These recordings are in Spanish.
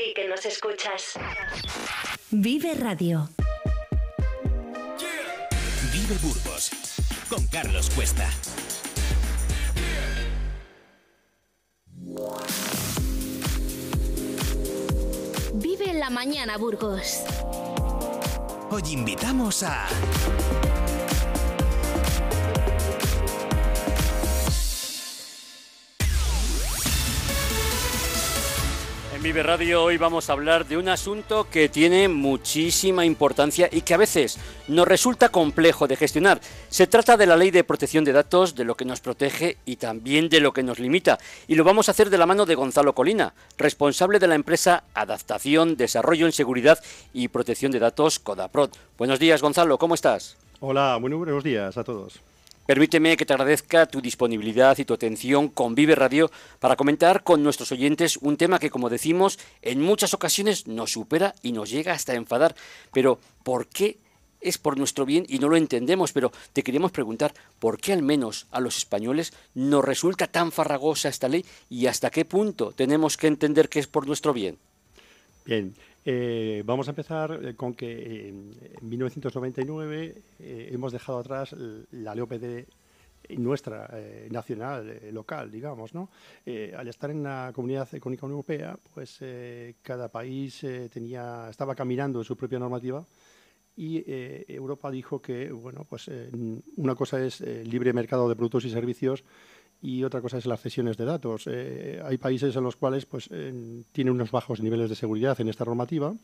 Di que nos escuchas. Vive Radio. Vive Burgos con Carlos Cuesta. Vive la mañana, Burgos. Hoy invitamos a... En Vive Radio hoy vamos a hablar de un asunto que tiene muchísima importancia y que a veces nos resulta complejo de gestionar. Se trata de la ley de protección de datos, de lo que nos protege y también de lo que nos limita. Y lo vamos a hacer de la mano de Gonzalo Colina, responsable de la empresa Adaptación, Desarrollo en Seguridad y Protección de Datos Codaprod. Buenos días, Gonzalo, ¿cómo estás? Hola, muy buenos días a todos. Permíteme que te agradezca tu disponibilidad y tu atención con Vive Radio para comentar con nuestros oyentes un tema que, como decimos, en muchas ocasiones nos supera y nos llega hasta enfadar. Pero, ¿por qué es por nuestro bien y no lo entendemos? Pero te queríamos preguntar, ¿por qué al menos a los españoles nos resulta tan farragosa esta ley y hasta qué punto tenemos que entender que es por nuestro bien? Bien, eh, vamos a empezar eh, con que eh, en 1999 eh, hemos dejado atrás la ley OPD nuestra, nacional, local, digamos, ¿no? Al estar en la Comunidad Económica Europea, pues cada país tenía, estaba caminando en su propia normativa y Europa dijo que, bueno, pues una cosa es libre mercado de productos y servicios y otra cosa es las cesiones de datos. Eh, hay países en los cuales pues, eh, tienen unos bajos niveles de seguridad en esta normativa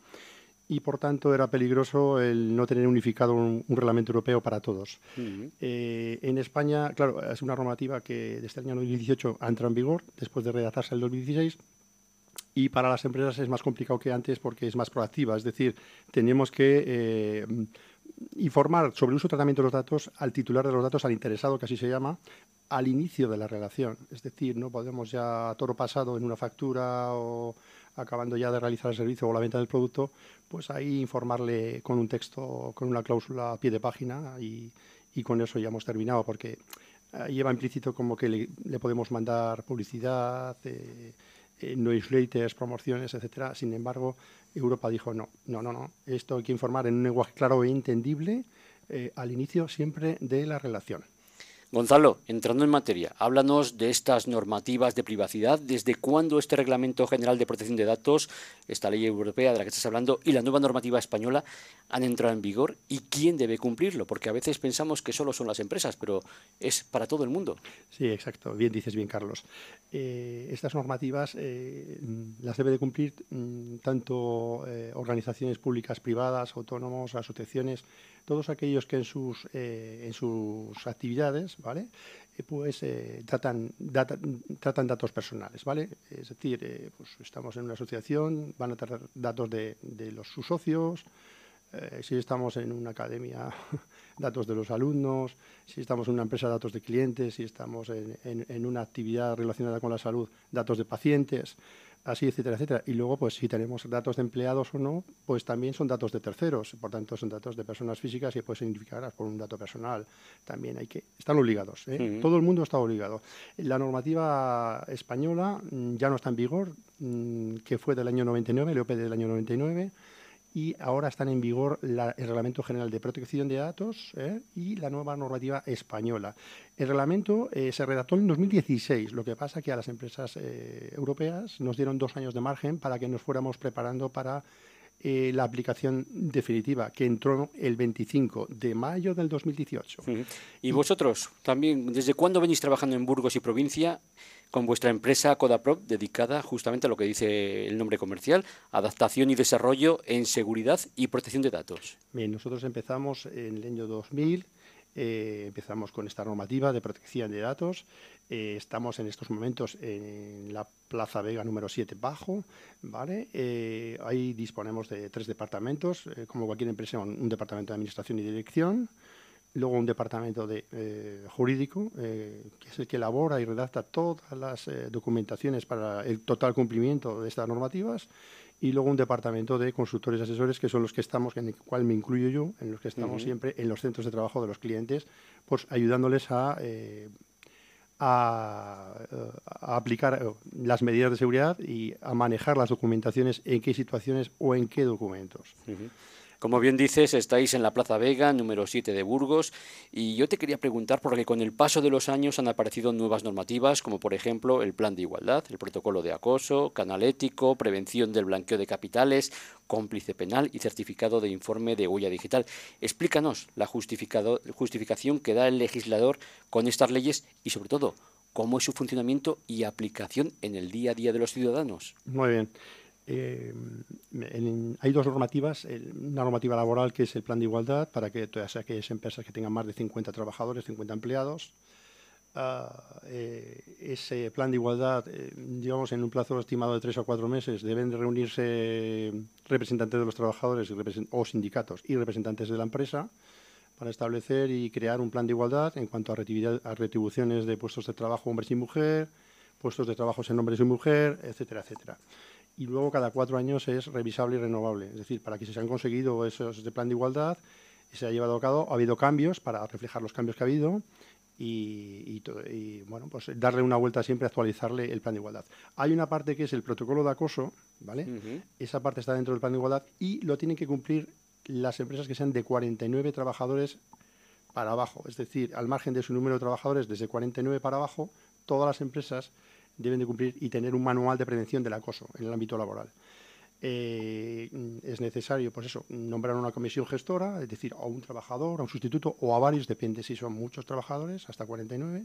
y por tanto era peligroso el no tener unificado un, un reglamento europeo para todos. Eh, en España, claro, es una normativa que desde el año 2018 ha entrado en vigor, después de redactarse el 2016, y para las empresas es más complicado que antes porque es más proactiva, es decir, tenemos que eh, informar sobre el uso y tratamiento de los datos al titular de los datos, al interesado, que así se llama, al inicio de la relación. Es decir, no podemos ya a toro pasado en una factura o acabando ya de realizar el servicio o la venta del producto, pues ahí informarle con un texto, con una cláusula a pie de página y, con eso ya hemos terminado, porque lleva implícito como que le, le podemos mandar publicidad, eh, eh, newsletters, promociones, etcétera. Sin embargo, Europa dijo no, no, no, no. Esto hay que informar en un lenguaje claro e entendible eh, al inicio siempre de la relación. Gonzalo, entrando en materia, háblanos de estas normativas de privacidad, desde cuándo este Reglamento General de Protección de Datos, esta ley europea de la que estás hablando, y la nueva normativa española han entrado en vigor y quién debe cumplirlo, porque a veces pensamos que solo son las empresas, pero es para todo el mundo. Sí, exacto. Bien dices bien, Carlos. Eh, estas normativas eh, las debe de cumplir mm, tanto eh, organizaciones públicas, privadas, autónomos, asociaciones, todos aquellos que en sus, eh, en sus actividades, ¿vale? Eh, pues eh, tratan, tratan datos personales, ¿vale? Es decir, pues estamos en una asociación, van a tratar datos de, de los sus socios, si estamos en una academia, datos de los alumnos, si estamos en una empresa, datos de clientes, si estamos en- en una actividad relacionada con la salud, datos de pacientes, así, etcétera, etcétera. Y luego, pues si tenemos datos de empleados o no, pues también son datos de terceros, por tanto son datos de personas físicas y puede ser identificadas por un dato personal. También hay que, están obligados, ¿eh? Todo el mundo está obligado. La normativa española mm, ya no está en vigor, mm, que fue del año 99, el EOP del año 99, y ahora están en vigor la- el Reglamento General de Protección de Datos ¿eh? y la nueva normativa española. El reglamento eh, se redactó en 2016, lo que pasa que a las empresas eh, europeas nos dieron dos años de margen para que nos fuéramos preparando para la aplicación definitiva, que entró el 25 de mayo del 2018. Y vosotros, también, ¿desde cuándo venís trabajando en Burgos y provincia con vuestra empresa Codaprop dedicada justamente a lo que dice el nombre comercial, adaptación y desarrollo en seguridad y protección de datos? Bien, nosotros empezamos en el año 2000, eh, empezamos con esta normativa de protección de datos. eh, estamos en estos momentos en la Plaza Vega número 7 bajo, ¿vale? Eh, ahí disponemos de tres departamentos, eh, como cualquier empresa, un, un departamento de administración y dirección, luego un departamento de, eh, jurídico, eh, que es el que elabora y redacta todas las eh, documentaciones para el total cumplimiento de estas normativas, y luego un departamento de consultores y asesores, que son los que estamos, en el cual me incluyo yo, en los que estamos siempre en los centros de trabajo de los clientes, pues ayudándoles a, a, a, aplicar las medidas de seguridad y a manejar las documentaciones en qué situaciones o en qué documentos. Como bien dices, estáis en la Plaza Vega, número 7 de Burgos, y yo te quería preguntar, porque con el paso de los años han aparecido nuevas normativas, como por ejemplo el Plan de Igualdad, el Protocolo de Acoso, Canal Ético, Prevención del Blanqueo de Capitales, Cómplice Penal y Certificado de Informe de Huella Digital. Explícanos la justificación que da el legislador con estas leyes y, sobre todo, cómo es su funcionamiento y aplicación en el día a día de los ciudadanos. Muy bien. Eh, hay dos normativas, una normativa laboral que es el plan de igualdad para que todas aquellas empresas que tengan más de 50 trabajadores, 50 empleados, ah, eh, ese plan de igualdad, eh, digamos, en un plazo estimado de tres o cuatro meses, deben de reunirse representantes de los trabajadores o sindicatos y representantes de la empresa para establecer y crear un plan de igualdad en cuanto a, a retribuciones de puestos de trabajo hombres y mujer, puestos de trabajo en hombres y mujer, etcétera, etcétera y luego cada cuatro años es revisable y renovable. Es decir, para que se han conseguido esos de plan de igualdad, se ha llevado a cabo, ha habido cambios para reflejar los cambios que ha habido y, bueno, pues darle una vuelta siempre, actualizarle el plan de igualdad. Hay una parte que es el protocolo de acoso, ¿vale? Esa parte está dentro del plan de igualdad y lo tienen que cumplir las empresas que sean de 49 trabajadores para abajo. Es decir, al margen de su número de trabajadores, desde 49 para abajo, todas las empresas deben de cumplir y tener un manual de prevención del acoso en el ámbito laboral. Eh, es necesario, pues eso, nombrar una comisión gestora, es decir, a un trabajador, a un sustituto o a varios, depende si son muchos trabajadores, hasta 49,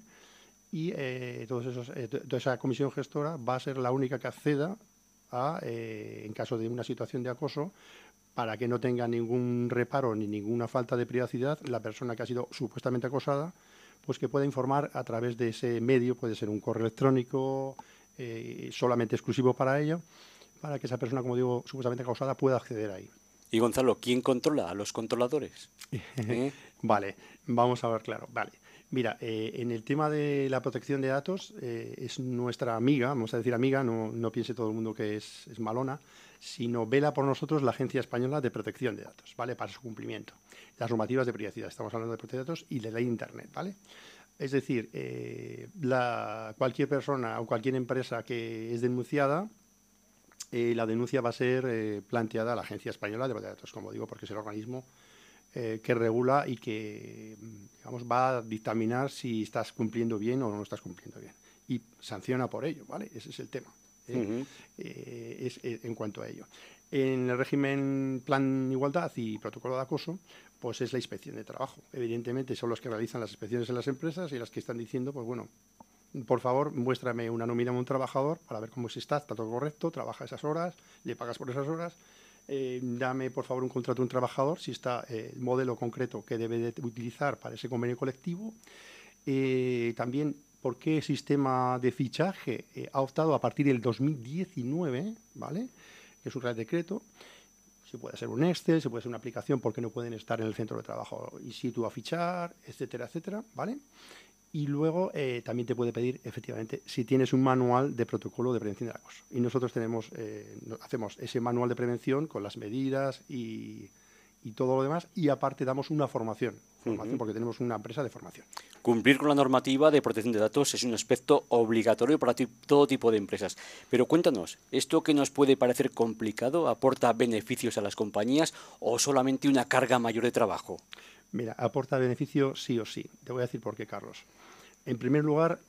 y eh, todos eh, toda esa comisión gestora va a ser la única que acceda a, en caso de una situación de acoso, para que no tenga ningún reparo ni ninguna falta de privacidad la persona que ha sido supuestamente acosada pues que pueda informar a través de ese medio, puede ser un correo electrónico eh, solamente exclusivo para ello, para que esa persona, como digo, supuestamente causada pueda acceder ahí. Y Gonzalo, ¿quién controla a los controladores? ¿Eh? vale, vamos a ver claro. Vale. Mira, eh, en el tema de la protección de datos es nuestra amiga, vamos a decir amiga, no, piense todo el mundo que es, malona, sino vela por nosotros la Agencia Española de Protección de Datos, ¿vale? Para su cumplimiento. Las normativas de privacidad, estamos hablando de protección de datos y de de Internet, ¿vale? Es decir, eh, cualquier persona o cualquier empresa que es denunciada, eh, la denuncia va a ser eh, planteada a la Agencia Española de Protección de Datos, como digo, porque es el organismo que regula y que digamos, va a dictaminar si estás cumpliendo bien o no estás cumpliendo bien. Y sanciona por ello, ¿vale? Ese es el tema. ¿eh? Eh, es, eh, en cuanto a ello. En el régimen plan igualdad y protocolo de acoso, pues es la inspección de trabajo. Evidentemente son los que realizan las inspecciones en las empresas y las que están diciendo, pues bueno, por favor, muéstrame una nómina de un trabajador para ver cómo se está, está todo correcto, trabaja esas horas, le pagas por esas horas. Dame, por favor, un contrato de un trabajador, si está el modelo concreto que debe de utilizar para ese convenio colectivo. también por qué sistema de fichaje eh, ha optado a partir del 2019, ¿vale? Que es un real decreto. Se puede ser un Excel, se puede ser una aplicación porque no pueden estar en el centro de trabajo y situ a fichar, etcétera, etcétera, ¿vale? Y luego eh, también te puede pedir, efectivamente, si tienes un manual de protocolo de prevención de acoso. Y nosotros tenemos, eh, hacemos ese manual de prevención con las medidas y, y todo lo demás, y aparte damos una formación, formación porque tenemos una empresa de formación. Cumplir con la normativa de protección de datos es un aspecto obligatorio para todo tipo de empresas. Pero cuéntanos, ¿esto que nos puede parecer complicado aporta beneficios a las compañías o solamente una carga mayor de trabajo? Mira, aporta beneficio sí o sí. Te voy a decir por qué, Carlos. En primer lugar,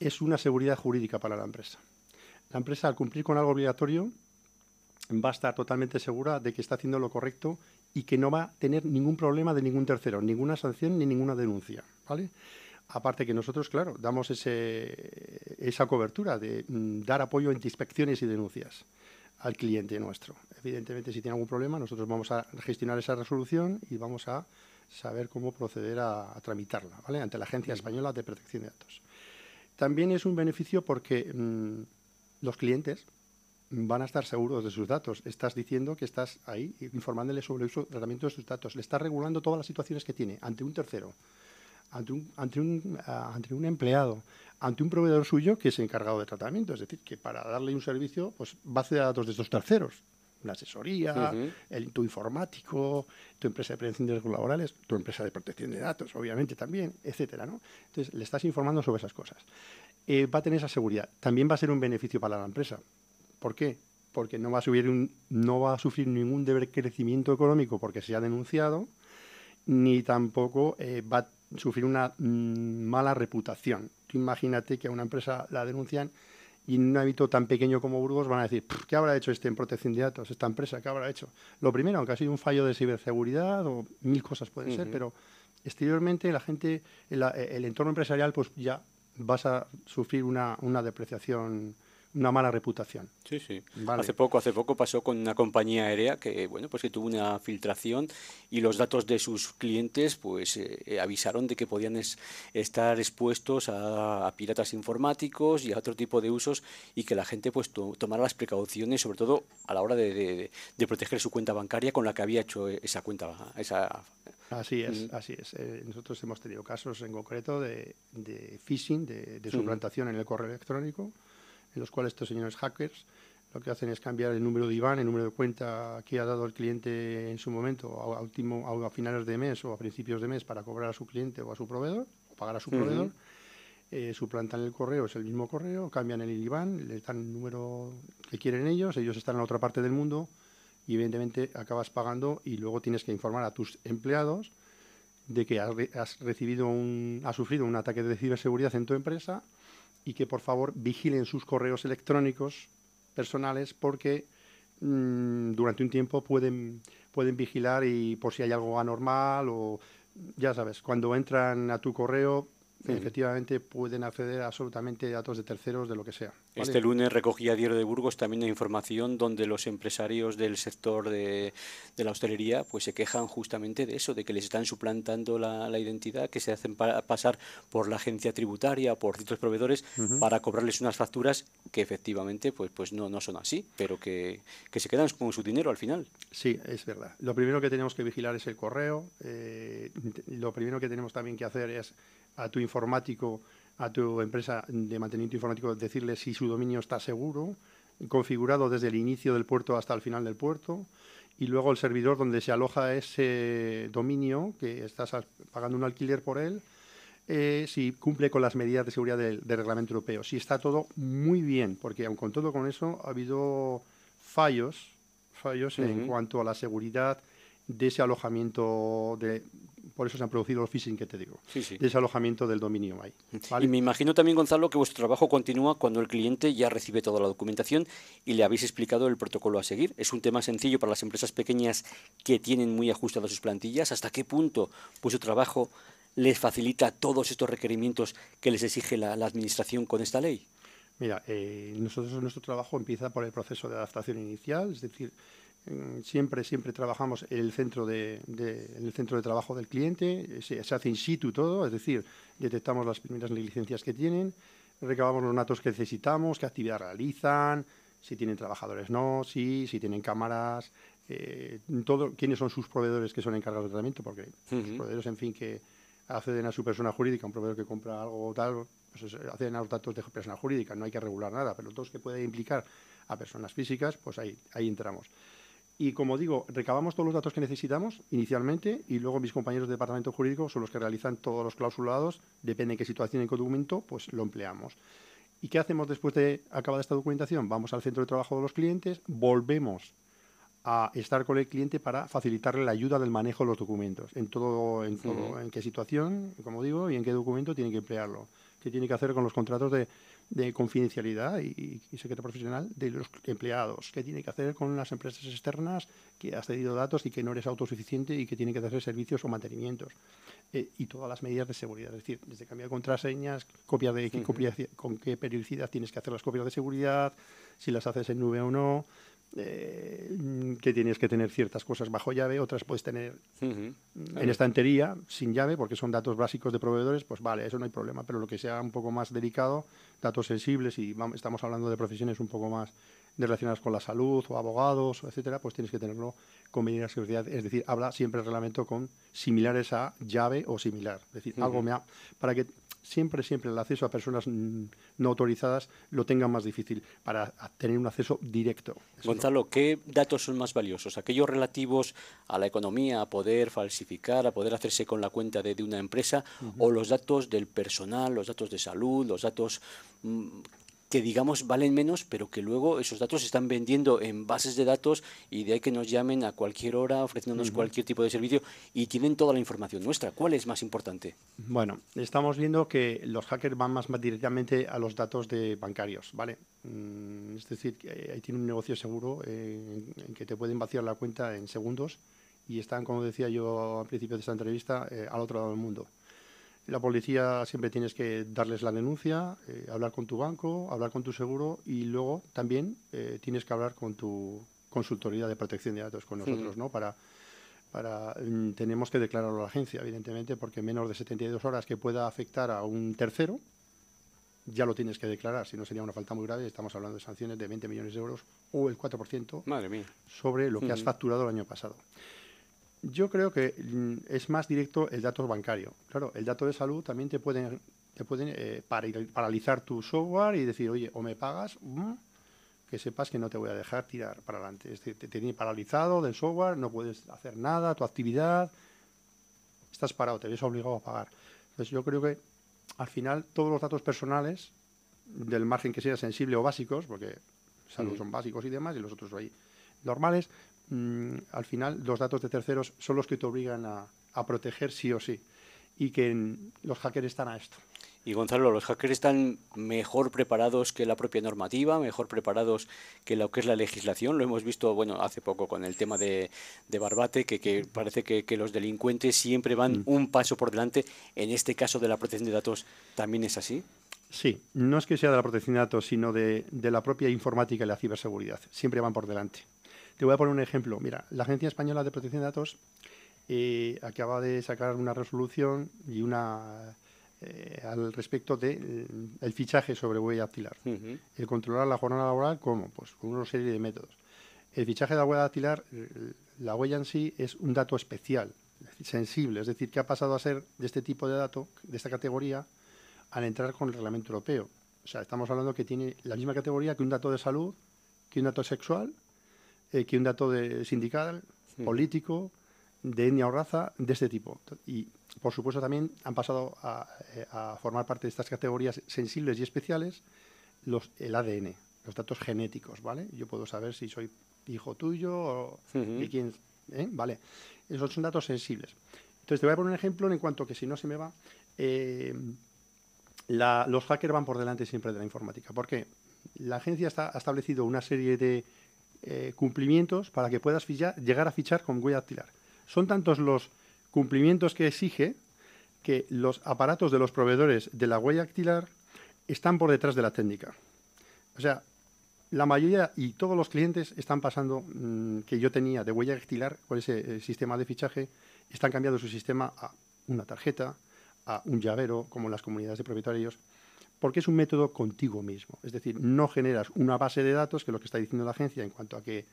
es una seguridad jurídica para la empresa. La empresa, al cumplir con algo obligatorio, va a estar totalmente segura de que está haciendo lo correcto y que no va a tener ningún problema de ningún tercero, ninguna sanción ni ninguna denuncia. ¿vale? Aparte que nosotros, claro, damos ese, esa cobertura de mm, dar apoyo en inspecciones y denuncias al cliente nuestro. Evidentemente, si tiene algún problema, nosotros vamos a gestionar esa resolución y vamos a saber cómo proceder a, tramitarla ¿vale? ante la Agencia Española de Protección de Datos. También es un beneficio porque mm, los clientes van a estar seguros de sus datos. Estás diciendo que estás ahí informándole sobre el uso, tratamiento de sus datos. Le estás regulando todas las situaciones que tiene ante un tercero ante un, ante, un, ah, ante un empleado, ante un proveedor suyo que es encargado de tratamiento. Es decir, que para darle un servicio, pues va a a datos de estos terceros. Una asesoría, el, tu informático, tu empresa de prevención de riesgos laborales, tu empresa de protección de datos, obviamente también, etcétera, ¿no? Entonces, le estás informando sobre esas cosas. Eh, va a tener esa seguridad. También va a ser un beneficio para la empresa. ¿Por qué? Porque no va a, subir un, no va a sufrir ningún crecimiento económico porque se ha denunciado, ni tampoco eh, va a sufrir una mm, mala reputación. Tú imagínate que a una empresa la denuncian y en un ámbito tan pequeño como Burgos van a decir, ¿qué habrá hecho este en protección de datos, esta empresa? ¿Qué habrá hecho? Lo primero, aunque ha sido un fallo de ciberseguridad o mil cosas pueden ser, pero exteriormente la gente, el, el, entorno empresarial, pues ya vas a sufrir una, una depreciación una mala reputación. Sí, sí. Hace poco, hace poco pasó con una compañía aérea que, bueno, pues que tuvo una filtración y los datos de sus clientes, pues eh, avisaron de que podían estar expuestos a, piratas informáticos y a otro tipo de usos y que la gente, pues, tomara las precauciones, sobre todo a la hora de, proteger su cuenta bancaria con la que había hecho esa cuenta, esa Así es, mm. así es. Eh, nosotros hemos tenido casos en concreto de, phishing, de, de suplantación en el correo electrónico, en los cuales estos señores hackers lo que hacen es cambiar el número de IBAN, el número de cuenta que ha dado el cliente en su momento, a, último, a, finales de mes o a principios de mes para cobrar a su cliente o a su proveedor, o pagar a su proveedor. Eh, suplantan el correo, es el mismo correo, cambian el IBAN, le dan el número que quieren ellos, ellos están en la otra parte del mundo y evidentemente acabas pagando y luego tienes que informar a tus empleados de que has, recibido un, has sufrido un ataque de ciberseguridad en tu empresa y que por favor vigilen sus correos electrónicos personales porque mm, durante un tiempo pueden, pueden vigilar y por si hay algo anormal o ya sabes, cuando entran a tu correo efectivamente pueden acceder a absolutamente datos de terceros de lo que sea. Este lunes recogía Diario de Burgos también información donde los empresarios del sector de, la hostelería pues se quejan justamente de eso, de que les están suplantando la, identidad, que se hacen pasar por la agencia tributaria, por ciertos proveedores, para cobrarles unas facturas que efectivamente pues, pues no, no son así, pero que, se quedan con su dinero al final. Sí, es verdad. Lo primero que tenemos que vigilar es el correo. Eh, lo primero que tenemos también que hacer es a tu informático, a tu empresa de mantenimiento informático, decirle si su dominio está seguro, configurado desde el inicio del puerto hasta el final del puerto, y luego el servidor donde se aloja ese dominio, que estás pagando un alquiler por él, eh, si cumple con las medidas de seguridad del, reglamento europeo. Si está todo muy bien, porque aun con todo con eso ha habido fallos, fallos en cuanto a la seguridad de ese alojamiento de, por eso se han producido los phishing que te digo, desalojamiento del dominio ahí. Y me imagino también, Gonzalo, que vuestro trabajo continúa cuando el cliente ya recibe toda la documentación y le habéis explicado el protocolo a seguir. Es un tema sencillo para las empresas pequeñas que tienen muy ajustadas sus plantillas. ¿Hasta qué punto vuestro trabajo les facilita todos estos requerimientos que les exige la, Administración con esta ley? Mira, eh, nosotros nuestro trabajo empieza por el proceso de adaptación inicial, es decir, siempre, siempre trabajamos en el centro de, el centro de trabajo del cliente, se, hace in situ todo, es decir, detectamos las primeras licencias que tienen, recabamos los datos que necesitamos, qué actividad realizan, si tienen trabajadores no, sí, si tienen cámaras, eh, todo, quiénes son sus proveedores que son encargados de tratamiento, porque los proveedores, en fin, que acceden a su persona jurídica, un proveedor que compra algo o tal, pues acceden a los datos de persona jurídica, no hay que regular nada, pero todos que puede implicar a personas físicas, pues ahí, ahí entramos. Y como digo, recabamos todos los datos que necesitamos inicialmente y luego mis compañeros de departamento jurídico son los que realizan todos los clausulados, depende de qué situación y qué documento, pues lo empleamos. ¿Y qué hacemos después de acabada esta documentación? Vamos al centro de trabajo de los clientes, volvemos a estar con el cliente para facilitarle la ayuda del manejo de los documentos, en todo, en todo, en qué situación, como digo, y en qué documento tiene que emplearlo, qué tiene que hacer con los contratos de de confidencialidad y, secreto profesional de los empleados, qué tiene que hacer con las empresas externas que has cedido datos y que no eres autosuficiente y que tiene que hacer servicios o mantenimientos. Eh, y todas las medidas de seguridad, es decir, desde cambiar contraseñas, copia de con qué periodicidad tienes que hacer las copias de seguridad, si las haces en nube o no, eh, que tienes que tener ciertas cosas bajo llave, otras puedes tener en estantería sin llave, porque son datos básicos de proveedores, pues vale, eso no hay problema, pero lo que sea un poco más delicado, datos sensibles y estamos hablando de profesiones un poco más relacionadas con la salud o abogados, etcétera, pues tienes que tenerlo con medidas de seguridad. Es decir, habla siempre el reglamento con similares a llave o similar. Es decir, algo me ha, para que siempre, siempre el acceso a personas mm, no autorizadas lo tengan más difícil para tener un acceso directo. Eso Gonzalo, ¿qué datos son más valiosos? ¿Aquellos relativos a la economía, a poder falsificar, a poder hacerse con la cuenta de, de una empresa, o los datos del personal, los datos de salud, los datos mm, que digamos valen menos, pero que luego esos datos se están vendiendo en bases de datos y de ahí que nos llamen a cualquier hora ofreciéndonos cualquier tipo de servicio y tienen toda la información nuestra? ¿Cuál es más importante? Bueno, estamos viendo que los hackers van más, más directamente a los datos de bancarios, ¿vale? Mm, Es decir, que ahí tiene un negocio seguro eh, en, en que te pueden vaciar la cuenta en segundos y están, como decía yo al principio de esta entrevista, eh, al otro lado del mundo. La policía siempre tienes que darles la denuncia, eh, hablar con tu banco, hablar con tu seguro y luego también eh, tienes que hablar con tu consultoría de protección de datos, con nosotros, ¿no? Para, para mm, tenemos que declararlo a la agencia, evidentemente, porque menos de 72 horas que pueda afectar a un tercero, ya lo tienes que declarar, si no sería una falta muy grave, estamos hablando de sanciones de 20 millones de euros o el 4% Madre mía. sobre lo que has Ujú. facturado el año pasado. Yo creo que mm, es más directo el dato bancario. Claro, el dato de salud también te pueden, te pueden eh, para- paralizar tu software y decir, oye, o me pagas, mm, que sepas que no te voy a dejar tirar para adelante. Es decir, te tiene paralizado del software, no puedes hacer nada, tu actividad, estás parado, te ves obligado a pagar. Entonces yo creo que al final todos los datos personales, del margen que sea sensible o básicos, porque salud Mm. son básicos y demás, y los otros ahí normales, mm, al final los datos de terceros son los que te obligan a, a proteger sí o sí. Y que los hackers están a esto. Y Gonzalo, los hackers están mejor preparados que la propia normativa, mejor preparados que lo que es la legislación. Lo hemos visto, bueno, hace poco con el tema de, de Barbate, que, que parece que, que los delincuentes siempre van un paso por delante. En este caso de la protección de datos, ¿también es así? Sí, no es que sea de la protección de datos, sino de, de la propia informática y la ciberseguridad. Siempre van por delante. Te voy a poner un ejemplo. Mira, la Agencia Española de Protección de Datos eh, acaba de sacar una resolución y una eh, al respecto del el fichaje sobre huella dactilar. El controlar la jornada laboral, ¿cómo? Pues con una serie de métodos. El fichaje de la huella dactilar, la huella en sí es un dato especial, sensible, es decir, que ha pasado a ser de este tipo de dato, de esta categoría, al entrar con el reglamento europeo. O sea, estamos hablando que tiene la misma categoría que un dato de salud, que un dato sexual, eh, que un dato de sindical, Sí. político, de etnia o raza, de este tipo. Y, por supuesto, también han pasado a, eh, a formar parte de estas categorías sensibles y especiales los, el ADN, los datos genéticos, ¿vale? Yo puedo saber si soy hijo tuyo o de quién, ¿eh? ¿vale? Esos son datos sensibles. Entonces, te voy a poner un ejemplo en cuanto que si no se me va, eh, la- los hackers van por delante siempre de la informática. ¿Por qué? La agencia está, ha establecido una serie de eh, cumplimientos para que puedas llegar a fichar con huella dactilar. Son tantos los cumplimientos que exige que los aparatos de los proveedores de la huella dactilar están por detrás de la técnica. O sea, la mayoría y todos los clientes están pasando mm, que yo tenía de huella dactilar con ese eh, sistema de fichaje, están cambiando su sistema a una tarjeta, a un llavero, como en las comunidades de propietarios, porque es un método contigo mismo. Es decir, no generas una base de datos, que es lo que está diciendo la agencia en cuanto a que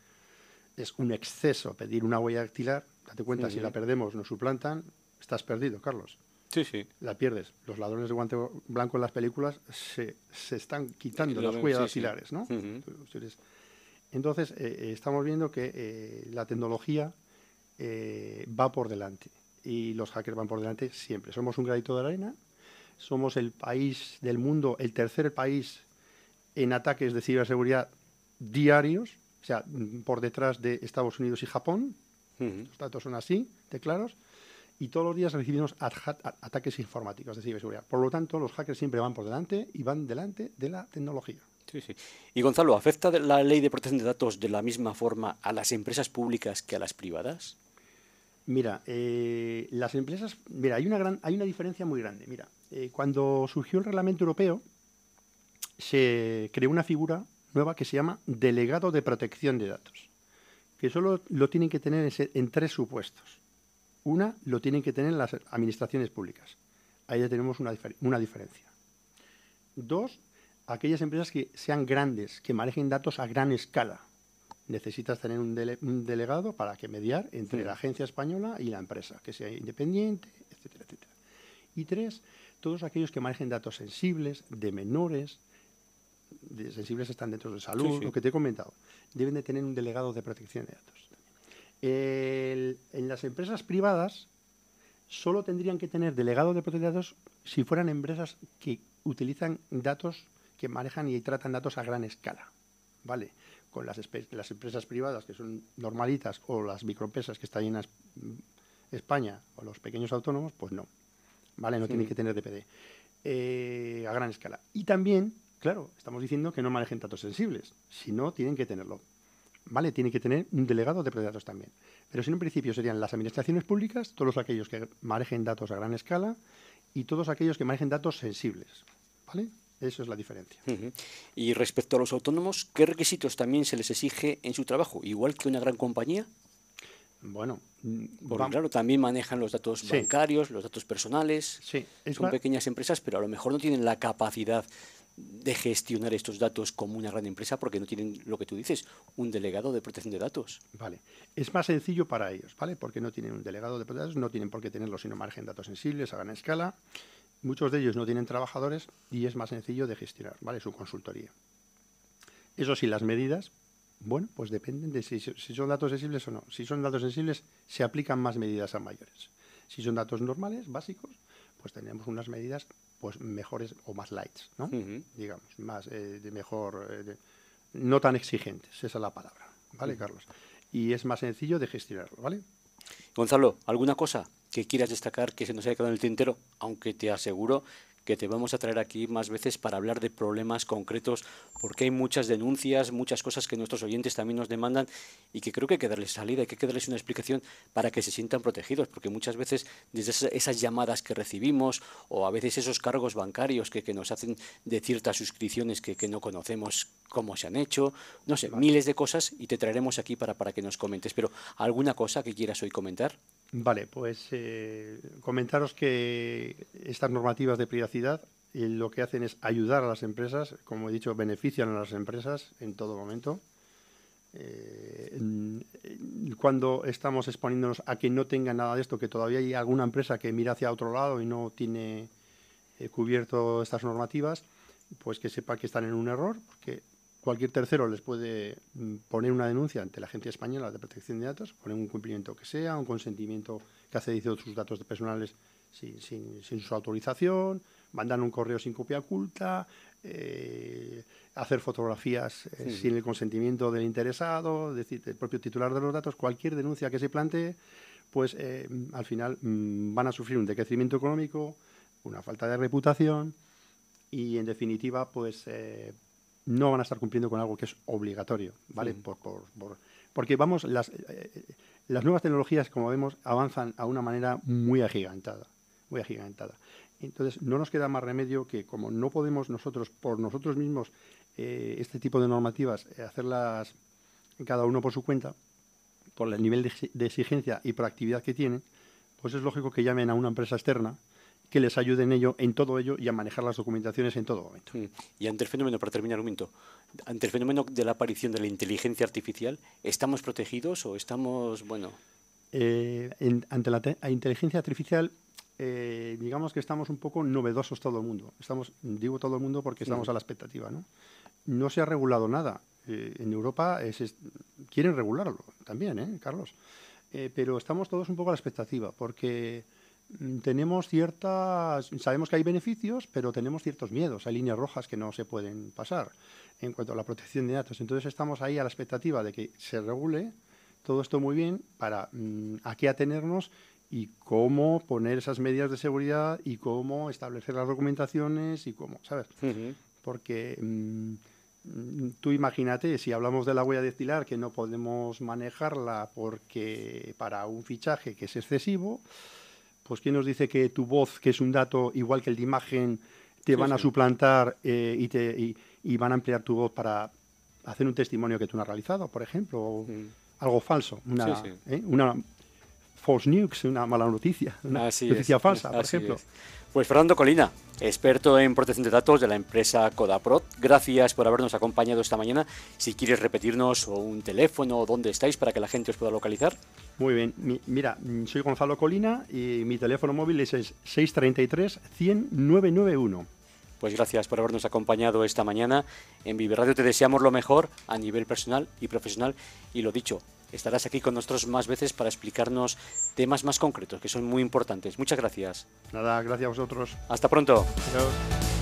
es un exceso pedir una huella dactilar. Date cuenta, si la perdemos, nos suplantan, estás perdido, Carlos Sí, sí. la pierdes. Los ladrones de guante blanco en las películas se, se están quitando las huellas sí, sí. dactilares, ¿no? Entonces, eh, eh, estamos viendo que eh, la tecnología eh, va por delante y los hackers van por delante siempre. Somos un granito de arena, somos el país del mundo, el tercer país en ataques de ciberseguridad diarios, o sea, por detrás de Estados Unidos y Japón, los datos son así, de claros, y todos los días recibimos ataques informáticos de ciberseguridad. Por lo tanto, los hackers siempre van por delante y van delante de la tecnología. Sí, sí. Y Gonzalo, ¿afecta la ley de protección de datos de la misma forma a las empresas públicas que a las privadas? Mira, eh, las empresas, mira, hay una gran, hay una diferencia muy grande. Mira, eh, cuando surgió el reglamento europeo, se creó una figura nueva que se llama delegado de protección de datos, que solo lo tienen que tener en, tres supuestos. Una, lo tienen que tener las administraciones públicas. Ahí ya tenemos una, difer- una diferencia. Dos, aquellas empresas que sean grandes, que manejen datos a gran escala. Necesitas tener un, dele- un delegado para que mediar entre Sí. la agencia española y la empresa, que sea independiente, etcétera, etcétera. Y tres, todos aquellos que manejen datos sensibles, de menores, de sensibles están dentro de salud, Sí, sí. lo que te he comentado, deben de tener un delegado de protección de datos. El- en las empresas privadas solo tendrían que tener delegado de protección de datos si fueran empresas que utilizan datos, que manejan y tratan datos a gran escala. ¿Vale? Con las, las empresas privadas que son normalitas o las microempresas que están en Es- España o los pequeños autónomos, pues no. ¿Vale? No tienen que tener DPD eh, a gran escala. Y también, claro, estamos diciendo que no manejen datos sensibles. Si no, tienen que tenerlo. ¿Vale? Tienen que tener un delegado de datos también. Pero si en un principio serían las administraciones públicas, todos aquellos que manejen datos a gran escala y todos aquellos que manejen datos sensibles. ¿Vale? Eso es la diferencia. Y respecto a los autónomos, ¿qué requisitos también se les exige en su trabajo? Igual que una gran compañía, Bueno, mm, porque claro, también manejan los datos Sí. bancarios, los datos personales. sí, es Son pequeñas empresas, pero a lo mejor no tienen la capacidad de gestionar estos datos como una gran empresa porque no tienen lo que tú dices, un delegado de protección de datos. Vale. Es más sencillo para ellos, ¿vale? Porque no tienen un delegado de protección de datos, no tienen por qué tenerlo si no manejan datos sensibles a gran escala. Muchos de ellos no tienen trabajadores y es más sencillo de gestionar, ¿vale? Su consultoría. Eso sí, las medidas, bueno, pues dependen de si, si son datos sensibles o no. Si son datos sensibles, se aplican más medidas a mayores. Si son datos normales, básicos, pues tenemos unas medidas pues mejores o más lights, ¿no? Digamos, más eh, de mejor, eh, de- no tan exigentes, esa es la palabra, ¿vale, Carlos? Y es más sencillo de gestionarlo, ¿vale? Gonzalo, ¿alguna cosa que quieras destacar que se nos haya quedado en el tintero? Aunque te aseguro que te vamos a traer aquí más veces para hablar de problemas concretos, porque hay muchas denuncias, muchas cosas que nuestros oyentes también nos demandan y que creo que hay que darles salida, hay que darles una explicación para que se sientan protegidos, porque muchas veces desde esas, esas llamadas que recibimos o a veces esos cargos bancarios que, que nos hacen de ciertas suscripciones que, que no conocemos cómo se han hecho, no sé, miles de cosas y te traeremos aquí para, para que nos comentes. Pero ¿alguna cosa que quieras hoy comentar? Vale, pues eh, comentaros que estas normativas de privacidad eh, lo que hacen es ayudar a las empresas, como he dicho, benefician a las empresas en todo momento. Eh, cuando estamos exponiéndonos a que no tengan nada de esto, que todavía hay alguna empresa que mira hacia otro lado y no tiene eh, cubierto estas normativas, pues que sepa que están en un error, porque cualquier tercero les puede mm, poner una denuncia ante la Agencia Española de Protección de Datos, poner un cumplimiento que sea, un consentimiento que ha cedido sus datos personales sin, sin- sin su autorización, mandar un correo sin copia oculta, eh, hacer fotografías eh, sin el consentimiento del interesado, es decir, del propio titular de los datos, cualquier denuncia que se plantee, pues eh, al final mm, van a sufrir un decrecimiento económico, una falta de reputación y en definitiva pues no van a estar cumpliendo con algo que es obligatorio, ¿vale? Por, por- por- porque vamos, las, eh, las nuevas tecnologías, como vemos, avanzan a una manera muy agigantada, muy agigantada. Entonces, no nos queda más remedio que, como no podemos nosotros, por nosotros mismos, eh, este tipo de normativas, eh, hacerlas cada uno por su cuenta, por el nivel de exigencia y proactividad que tienen, pues es lógico que llamen a una empresa externa que les ayude en ello, en todo ello y a manejar las documentaciones en todo momento. Mm. Y ante el fenómeno, para terminar un minuto, ante el fenómeno de la aparición de la inteligencia artificial, ¿estamos protegidos o estamos, bueno, Eh, en- ante la inteligencia artificial, eh, digamos que estamos un poco novedosos todo el mundo. Estamos, digo todo el mundo porque estamos a la expectativa, ¿no? No se ha regulado nada. Eh, en Europa es- es- quieren regularlo también, ¿eh, Carlos? Pero estamos todos un poco a la expectativa porque mm, tenemos ciertas, sabemos que hay beneficios, pero tenemos ciertos miedos, hay líneas rojas que no se pueden pasar en cuanto a la protección de datos. Entonces estamos ahí a la expectativa de que se regule todo esto muy bien para mm, a qué atenernos y cómo poner esas medidas de seguridad y cómo establecer las documentaciones y cómo, ¿sabes? Porque mm, mm, tú imagínate, si hablamos de la huella dactilar, que no podemos manejarla porque para un fichaje que es excesivo, pues ¿quién nos dice que tu voz, que es un dato igual que el de imagen, te Sí, van a sí. suplantar eh, y, te, y, y van a emplear tu voz para hacer un testimonio que tú no has realizado, por ejemplo? o Algo falso, una. ¿eh? una false news, una mala noticia, una Así noticia es, falsa, por así ejemplo. es. Pues Fernando Colina, experto en protección de datos de la empresa Codaprot, gracias por habernos acompañado esta mañana. Si quieres repetirnos un teléfono o dónde estáis para que la gente os pueda localizar. Muy bien, mira, soy Gonzalo Colina y mi teléfono móvil es, 633 100 991. Pues gracias por habernos acompañado esta mañana. En Vive Radio te deseamos lo mejor a nivel personal y profesional. Y lo dicho, estarás aquí con nosotros más veces para explicarnos temas más concretos que son muy importantes. Muchas gracias. Nada, gracias a vosotros. Hasta pronto. Adiós.